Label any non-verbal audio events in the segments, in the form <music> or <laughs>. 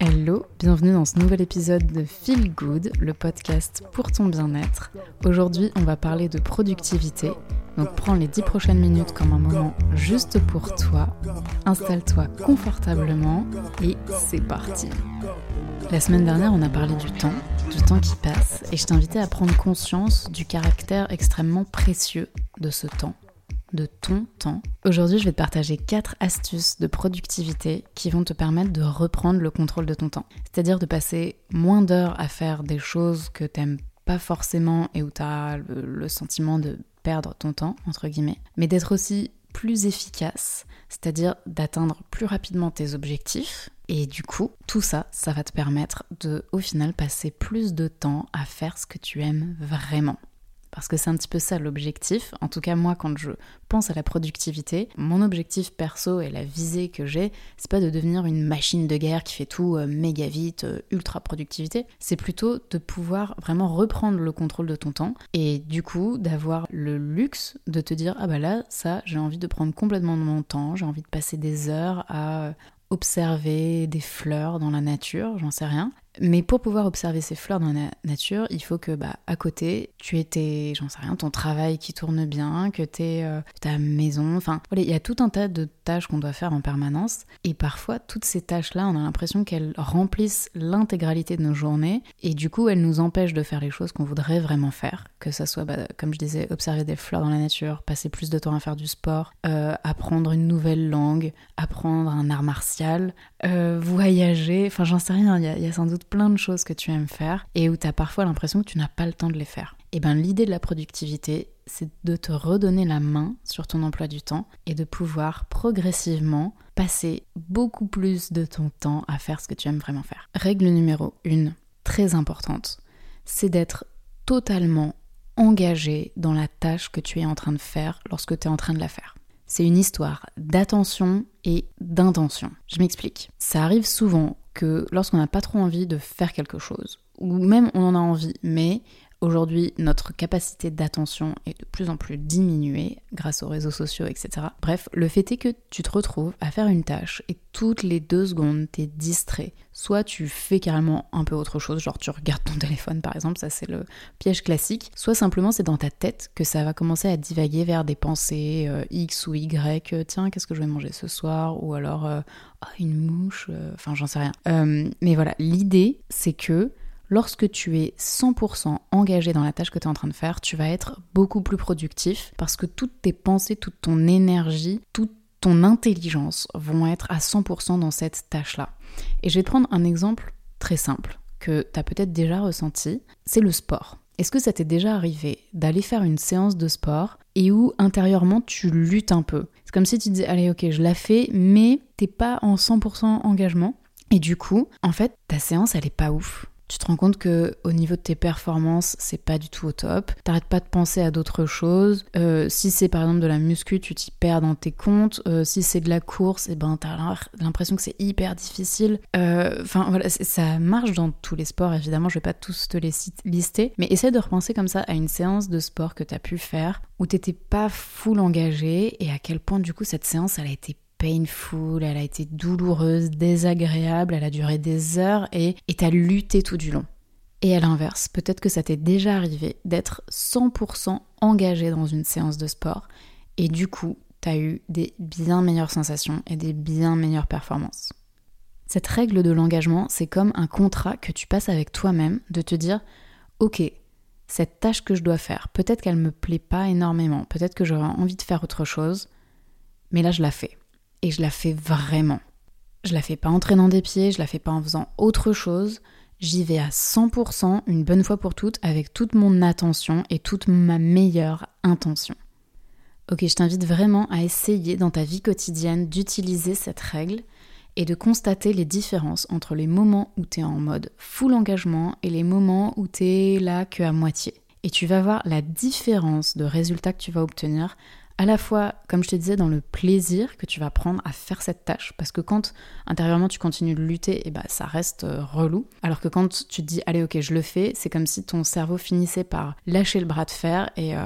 Hello, bienvenue dans ce nouvel épisode de Feel Good, le podcast pour ton bien-être. Aujourd'hui, on va parler de productivité. Donc prends les 10 prochaines minutes comme un moment juste pour toi. Installe-toi confortablement et c'est parti. La semaine dernière, on a parlé du temps, du temps qui passe, et je t'invitais à prendre conscience du caractère extrêmement précieux de ce temps de ton temps. Aujourd'hui, je vais te partager 4 astuces de productivité qui vont te permettre de reprendre le contrôle de ton temps. C'est-à-dire de passer moins d'heures à faire des choses que t'aimes pas forcément et où tu as le, le sentiment de perdre ton temps, entre guillemets, mais d'être aussi plus efficace, c'est-à-dire d'atteindre plus rapidement tes objectifs. Et du coup, tout ça, ça va te permettre de, au final, passer plus de temps à faire ce que tu aimes vraiment. Parce que c'est un petit peu ça l'objectif. En tout cas, moi, quand je pense à la productivité, mon objectif perso et la visée que j'ai, c'est pas de devenir une machine de guerre qui fait tout euh, méga vite, euh, ultra productivité. C'est plutôt de pouvoir vraiment reprendre le contrôle de ton temps et du coup d'avoir le luxe de te dire ah bah là, ça, j'ai envie de prendre complètement mon temps, j'ai envie de passer des heures à observer des fleurs dans la nature, j'en sais rien. Mais pour pouvoir observer ces fleurs dans la nature, il faut que bah, à côté, tu aies j'en sais rien, ton travail qui tourne bien, que tu euh, ta maison. Enfin, voilà, il y a tout un tas de tâches qu'on doit faire en permanence. Et parfois, toutes ces tâches-là, on a l'impression qu'elles remplissent l'intégralité de nos journées. Et du coup, elles nous empêchent de faire les choses qu'on voudrait vraiment faire. Que ça soit, bah, comme je disais, observer des fleurs dans la nature, passer plus de temps à faire du sport, euh, apprendre une nouvelle langue, apprendre un art martial, euh, voyager. Enfin, j'en sais rien, il y a sans doute plein de choses que tu aimes faire et où tu as parfois l'impression que tu n'as pas le temps de les faire. Et eh bien l'idée de la productivité, c'est de te redonner la main sur ton emploi du temps et de pouvoir progressivement passer beaucoup plus de ton temps à faire ce que tu aimes vraiment faire. Règle numéro 1, très importante, c'est d'être totalement engagé dans la tâche que tu es en train de faire lorsque tu es en train de la faire. C'est une histoire d'attention et d'intention. Je m'explique. Ça arrive souvent que lorsqu'on n'a pas trop envie de faire quelque chose, ou même on en a envie, mais Aujourd'hui, notre capacité d'attention est de plus en plus diminuée grâce aux réseaux sociaux, etc. Bref, le fait est que tu te retrouves à faire une tâche et toutes les deux secondes, t'es distrait. Soit tu fais carrément un peu autre chose, genre tu regardes ton <laughs> téléphone par exemple, ça c'est le piège classique. Soit simplement c'est dans ta tête que ça va commencer à divaguer vers des pensées euh, X ou Y. Euh, tiens, qu'est-ce que je vais manger ce soir? Ou alors ah, une mouche, enfin j'en sais rien. mais voilà, l'idée c'est que Lorsque tu es 100% engagé dans la tâche que tu es en train de faire, tu vas être beaucoup plus productif parce que toutes tes pensées, toute ton énergie, toute ton intelligence vont être à 100% dans cette tâche-là. Et je vais te prendre un exemple très simple que tu as peut-être déjà ressenti, c'est le sport. Est-ce que ça t'est déjà arrivé d'aller faire une séance de sport et où intérieurement tu luttes un peu? C'est comme si tu disais allez ok je la fais mais t'es pas en 100% engagement et du coup en fait ta séance elle est pas ouf tu te rends compte que au niveau de tes performances, c'est pas du tout au top. T'arrêtes pas de penser à d'autres choses. Euh, si c'est par exemple de la muscu, tu t'y perds dans tes comptes. Euh, si c'est de la course, et eh ben t'as l'impression que c'est hyper difficile. Euh, enfin voilà, ça marche dans tous les sports. Évidemment, je vais pas tous te les lister, mais essaie de repenser comme ça à une séance de sport que t'as pu faire où t'étais pas full engagé et à quel point du coup cette séance elle a été painful, elle a été douloureuse, désagréable, elle a duré des heures et t'as lutté tout du long. Et à l'inverse, peut-être que ça t'est déjà arrivé d'être 100% engagé dans une séance de sport et du coup, t'as eu des bien meilleures sensations et des bien meilleures performances. Cette règle de l'engagement, c'est comme un contrat que tu passes avec toi-même de te dire Ok, cette tâche que je dois faire, peut-être qu'elle me plaît pas énormément, peut-être que j'aurais envie de faire autre chose, mais là je la fais et je la fais vraiment. Je la fais pas en traînant des pieds, je la fais pas en faisant autre chose. J'y vais à 100% une bonne fois pour toutes avec toute mon attention et toute ma meilleure intention. Ok, je t'invite vraiment à essayer dans ta vie quotidienne d'utiliser cette règle et de constater les différences entre les moments où tu es en mode full engagement et les moments où tu es là que à moitié. Et tu vas voir la différence de résultats que tu vas obtenir à la fois, comme je te disais, dans le plaisir que tu vas prendre à faire cette tâche, parce que quand intérieurement tu continues de lutter, et eh ben, ça reste euh, relou. Alors que quand tu te dis allez ok je le fais, c'est comme si ton cerveau finissait par lâcher le bras de fer et, euh,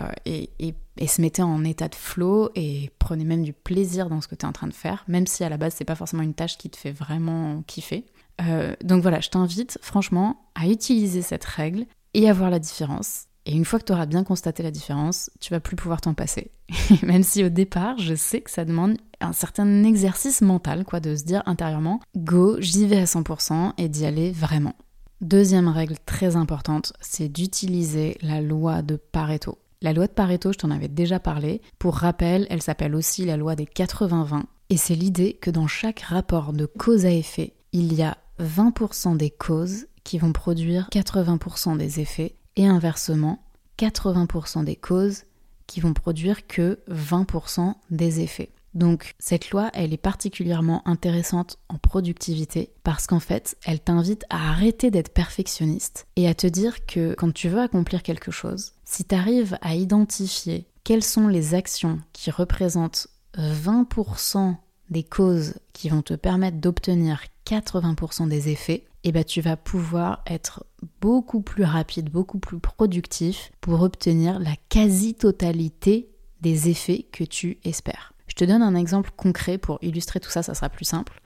se mettait en état de flow et prenait même du plaisir dans ce que tu es en train de faire, même si à la base c'est pas forcément une tâche qui te fait vraiment kiffer. Euh, donc voilà, je t'invite franchement à utiliser cette règle et à voir la différence. Et une fois que tu auras bien constaté la différence, tu vas plus pouvoir t'en passer. <laughs> Même si au départ, je sais que ça demande un certain exercice mental, quoi, de se dire intérieurement, go, j'y vais à 100% et d'y aller vraiment. Deuxième règle très importante, c'est d'utiliser la loi de Pareto. La loi de Pareto, je t'en avais déjà parlé. Pour rappel, elle s'appelle aussi la loi des 80-20. Et c'est l'idée que dans chaque rapport de cause à effet, il y a 20% des causes qui vont produire 80% des effets et inversement 80% des causes qui vont produire que 20% des effets. Donc cette loi, elle est particulièrement intéressante en productivité parce qu'en fait, elle t'invite à arrêter d'être perfectionniste et à te dire que quand tu veux accomplir quelque chose, si tu arrives à identifier quelles sont les actions qui représentent 20% des causes qui vont te permettre d'obtenir 80% des effets, et eh ben tu vas pouvoir être beaucoup plus rapide, beaucoup plus productif pour obtenir la quasi-totalité des effets que tu espères. Je te donne un exemple concret pour illustrer tout ça, ça sera plus simple.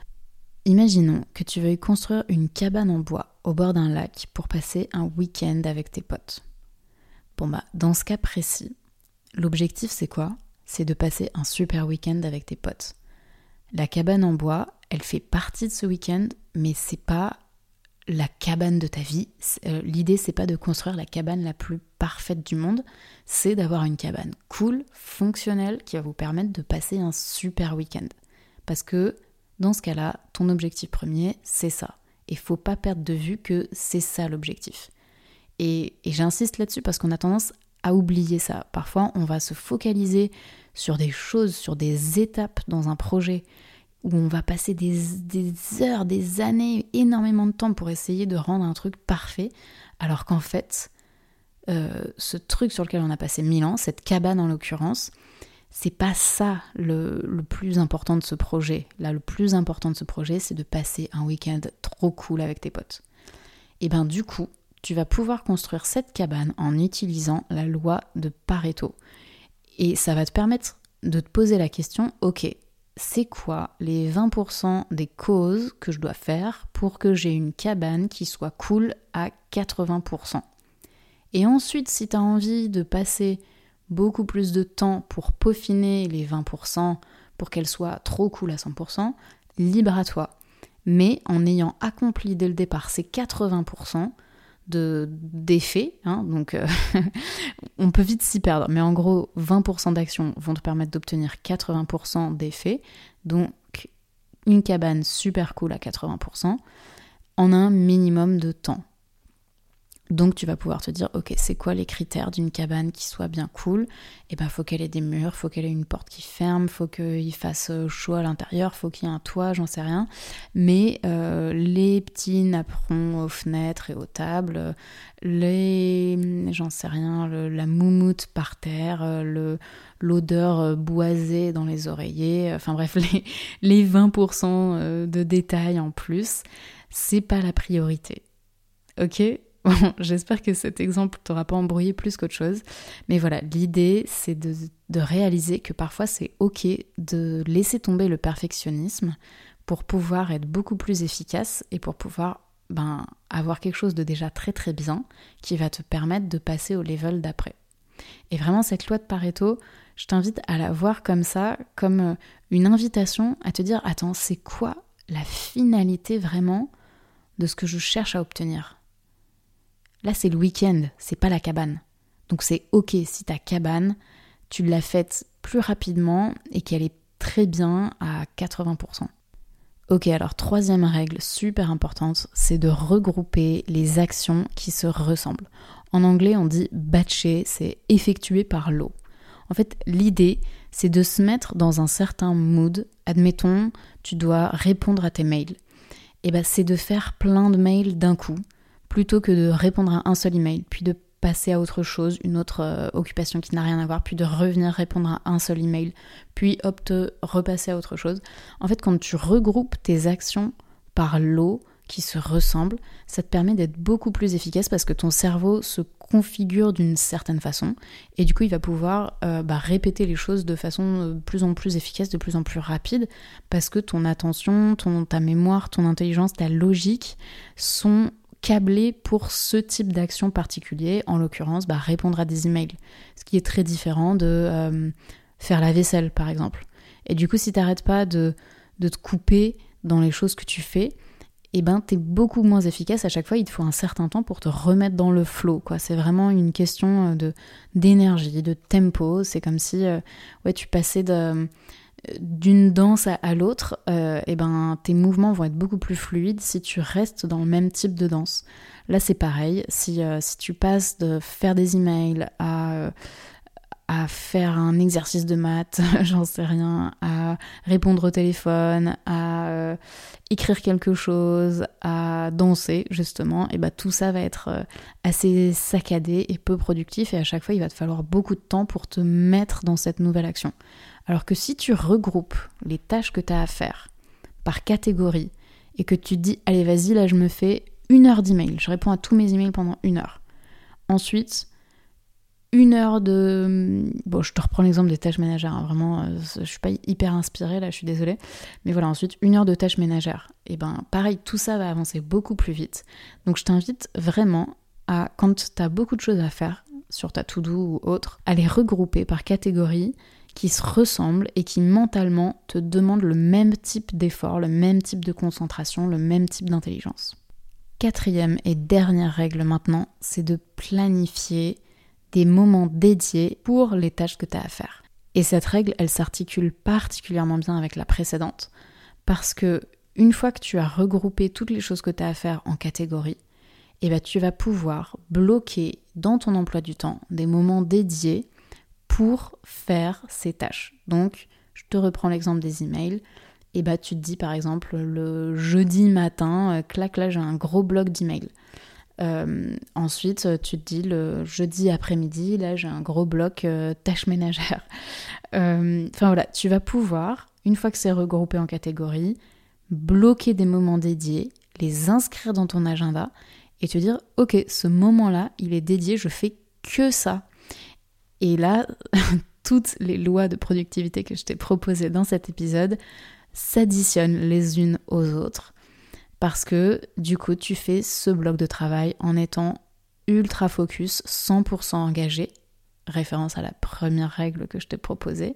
Imaginons que tu veuilles construire une cabane en bois au bord d'un lac pour passer un week-end avec tes potes. Bon bah, dans ce cas précis, l'objectif c'est quoi? C'est de passer un super week-end avec tes potes. La cabane en bois, elle fait partie de ce week-end, mais c'est pas la cabane de ta vie. Euh, l'idée, c'est pas de construire la cabane la plus parfaite du monde, c'est d'avoir une cabane cool, fonctionnelle, qui va vous permettre de passer un super week-end. Parce que dans ce cas-là, ton objectif premier, c'est ça. Et faut pas perdre de vue que c'est ça l'objectif. Et, et j'insiste là-dessus parce qu'on a tendance à oublier ça. Parfois, on va se focaliser sur des choses, sur des étapes dans un projet où on va passer des, heures, des années, énormément de temps pour essayer de rendre un truc parfait, alors qu'en fait, euh, ce truc sur lequel on a passé mille ans, cette cabane en l'occurrence, c'est pas ça le, le, plus important de ce projet. Là, le plus important de ce projet, c'est de passer un week-end trop cool avec tes potes. Et ben du coup, tu vas pouvoir construire cette cabane en utilisant la loi de Pareto. Et ça va te permettre de te poser la question, ok, c'est quoi les 20% des causes que je dois faire pour que j'ai une cabane qui soit cool à 80% Et ensuite, si tu as envie de passer beaucoup plus de temps pour peaufiner les 20% pour qu'elle soit trop cool à 100%, libre à toi. Mais en ayant accompli dès le départ ces 80%, d'effets. Hein, donc, euh, <laughs> on peut vite s'y perdre. Mais en gros, 20% d'actions vont te permettre d'obtenir 80% d'effets. Donc, une cabane super cool à 80% en un minimum de temps. Donc tu vas pouvoir te dire, ok, c'est quoi les critères d'une cabane qui soit bien cool? Eh ben faut qu'elle ait des murs, faut qu'elle ait une porte qui ferme, faut qu'il fasse euh, chaud à l'intérieur, faut qu'il y ait un toit, j'en sais rien. Mais euh, les petits napperons aux fenêtres et aux tables, les, j'en sais rien, la moumoute par terre, euh, l'odeur boisée dans les oreillers, enfin bref, <laughs> les, les 20% de détails en plus, c'est pas la priorité. Ok? <laughs> j'espère que cet exemple t'aura pas embrouillé plus qu'autre chose. Mais voilà, l'idée, c'est de, réaliser que parfois c'est ok de laisser tomber le perfectionnisme pour pouvoir être beaucoup plus efficace et pour pouvoir ben, avoir quelque chose de déjà très très bien qui va te permettre de passer au level d'après. Et vraiment, cette loi de Pareto, je t'invite à la voir comme ça, comme euh, une invitation à te dire, attends, c'est quoi la finalité vraiment de ce que je cherche à obtenir? Là, c'est le week-end, c'est pas la cabane. Donc c'est ok si ta cabane, tu l'as faite plus rapidement et qu'elle est très bien à 80%. Ok, alors troisième règle super importante, c'est de regrouper les actions qui se ressemblent. En anglais, on dit batcher, c'est effectué par l'eau. En fait, l'idée, c'est de se mettre dans un certain mood. Admettons, tu dois répondre à tes mails. Et eh ben, c'est de faire plein de mails d'un coup plutôt que de répondre à un seul email, puis de passer à autre chose, une autre euh, occupation qui n'a rien à voir, puis de revenir répondre à un seul email, puis hop, te repasser à autre chose. En fait, quand tu regroupes tes actions par lot, qui se ressemblent, ça te permet d'être beaucoup plus efficace parce que ton cerveau se configure d'une certaine façon et du coup il va pouvoir euh, bah, répéter les choses de façon de plus en plus efficace, de plus en plus rapide parce que ton attention, ton, ta mémoire, ton intelligence, ta logique sont câblés pour ce type d'action particulier, en l'occurrence bah, répondre à des emails, ce qui est très différent de euh, faire la vaisselle par exemple. Et du coup si tu n'arrêtes pas de, de te couper dans les choses que tu fais, et eh ben t'es beaucoup moins efficace à chaque fois. Il te faut un certain temps pour te remettre dans le flow. Quoi, c'est vraiment une question euh, de d'énergie, de tempo. C'est comme si euh, ouais tu passais de d'une danse à, l'autre, et eh ben tes mouvements vont être beaucoup plus fluides si tu restes dans le même type de danse. Là c'est pareil. Si euh, si tu passes de faire des emails à à faire un exercice de maths, <laughs> j'en sais rien, à répondre au téléphone, à euh, écrire quelque chose, à danser justement, et bah tout ça va être euh, assez saccadé et peu productif et à chaque fois il va te falloir beaucoup de temps pour te mettre dans cette nouvelle action. Alors que si tu regroupes les tâches que tu as à faire par catégorie et que tu te dis allez vas-y là je me fais une heure d'email, je réponds à tous mes emails pendant une heure. Ensuite, une heure de... Bon, je te reprends l'exemple des tâches ménagères, hein. vraiment, euh, je suis pas hyper inspirée là, je suis désolée. Mais voilà, ensuite, une heure de tâches ménagères. Et ben, pareil, tout ça va avancer beaucoup plus vite. Donc, je t'invite vraiment à, quand tu as beaucoup de choses à faire, sur ta to-do ou autre, à les regrouper par catégorie qui se ressemblent et qui mentalement te demandent le même type d'effort, le même type de concentration, le même type d'intelligence. Quatrième et dernière règle maintenant, c'est de planifier des moments dédiés pour les tâches que tu as à faire. Et cette règle, elle s'articule particulièrement bien avec la précédente parce que une fois que tu as regroupé toutes les choses que tu as à faire en catégories, eh ben, tu vas pouvoir bloquer dans ton emploi du temps des moments dédiés pour faire ces tâches. Donc, je te reprends l'exemple des emails. Et bah, tu te dis par exemple le jeudi matin, euh, clac là j'ai un gros bloc d'emails. Euh, ensuite, tu te dis le jeudi après-midi, là j'ai un gros bloc euh, tâches ménagères. <laughs> Euh, enfin voilà, tu vas pouvoir, une fois que c'est regroupé en catégories, bloquer des moments dédiés, les inscrire dans ton agenda et te dire ok, ce moment-là, il est dédié, je fais que ça. Et là, <laughs> toutes les lois de productivité que je t'ai proposées dans cet épisode s'additionnent les unes aux autres parce que du coup tu fais ce bloc de travail en étant ultra focus, 100% engagé, référence à la première règle que je t'ai proposée,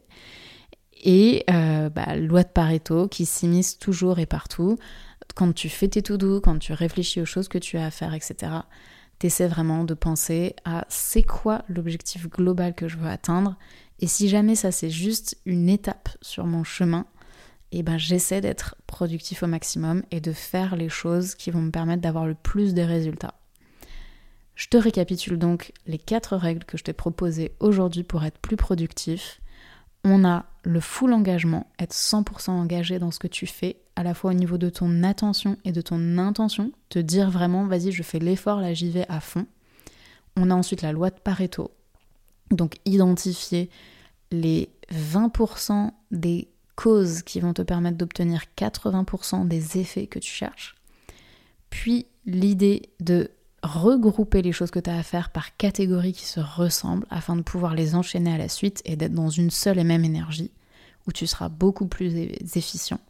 et euh, bah, loi de Pareto qui s'immisce toujours et partout. Quand tu fais tes tout doux, quand tu réfléchis aux choses que tu as à faire, etc., t'essaies vraiment de penser à c'est quoi l'objectif global que je veux atteindre, et si jamais ça c'est juste une étape sur mon chemin, et eh ben j'essaie d'être productif au maximum et de faire les choses qui vont me permettre d'avoir le plus de résultats. Je te récapitule donc les quatre règles que je t'ai proposées aujourd'hui pour être plus productif. On a le full engagement, être 100% engagé dans ce que tu fais, à la fois au niveau de ton attention et de ton intention, te dire vraiment vas-y je fais l'effort, là j'y vais à fond. On a ensuite la loi de Pareto, donc identifier les 20% des causes qui vont te permettre d'obtenir 80% des effets que tu cherches. Puis l'idée de regrouper les choses que tu as à faire par catégories qui se ressemblent afin de pouvoir les enchaîner à la suite et d'être dans une seule et même énergie où tu seras beaucoup plus efficient.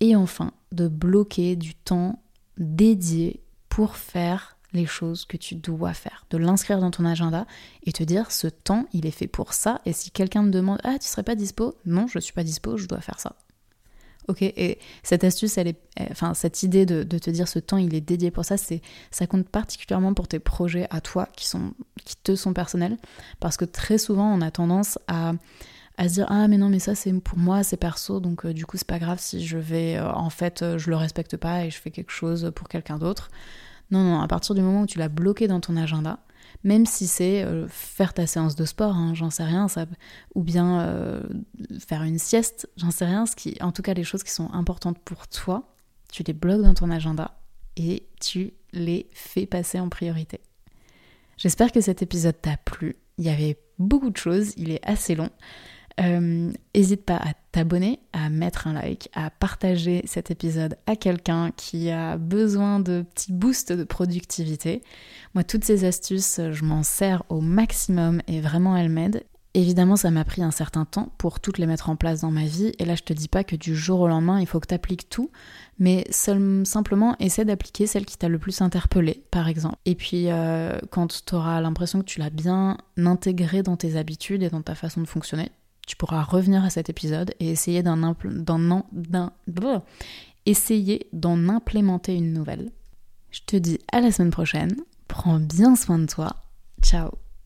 Et enfin, de bloquer du temps dédié pour faire les choses que tu dois faire, de l'inscrire dans ton agenda et te dire ce temps il est fait pour ça et si quelqu'un te demande ah tu serais pas dispo? Non je suis pas dispo je dois faire ça ok et cette astuce elle est enfin cette idée de, te dire ce temps il est dédié pour ça c'est ça compte particulièrement pour tes projets à toi qui sont qui te sont personnels. Parce que très souvent on a tendance à à se dire ah mais non mais ça c'est pour moi c'est perso donc euh, du coup c'est pas grave si je vais euh, en fait euh, je le respecte pas et je fais quelque chose pour quelqu'un d'autre. Non, non, à partir du moment où tu l'as bloqué dans ton agenda, même si c'est euh, faire ta séance de sport, hein, j'en sais rien, ça, ou bien euh, faire une sieste, j'en sais rien, ce en tout cas les choses qui sont importantes pour toi, tu les bloques dans ton agenda et tu les fais passer en priorité. J'espère que cet épisode t'a plu. Il y avait beaucoup de choses, il est assez long. N'hésite pas à t'abonner, à mettre un like, à partager cet épisode à quelqu'un qui a besoin de petits boosts de productivité. Moi, toutes ces astuces, je m'en sers au maximum et vraiment elles m'aident. Évidemment, ça m'a pris un certain temps pour toutes les mettre en place dans ma vie. Et là, je te dis pas que du jour au lendemain, il faut que tu appliques tout, mais simplement essaie d'appliquer celle qui t'a le plus interpellé, par exemple. Et puis, euh, quand tu auras l'impression que tu l'as bien intégré dans tes habitudes et dans ta façon de fonctionner, tu pourras revenir à cet épisode et essayer d'en implémenter une nouvelle. Je te dis à la semaine prochaine. Prends bien soin de toi. Ciao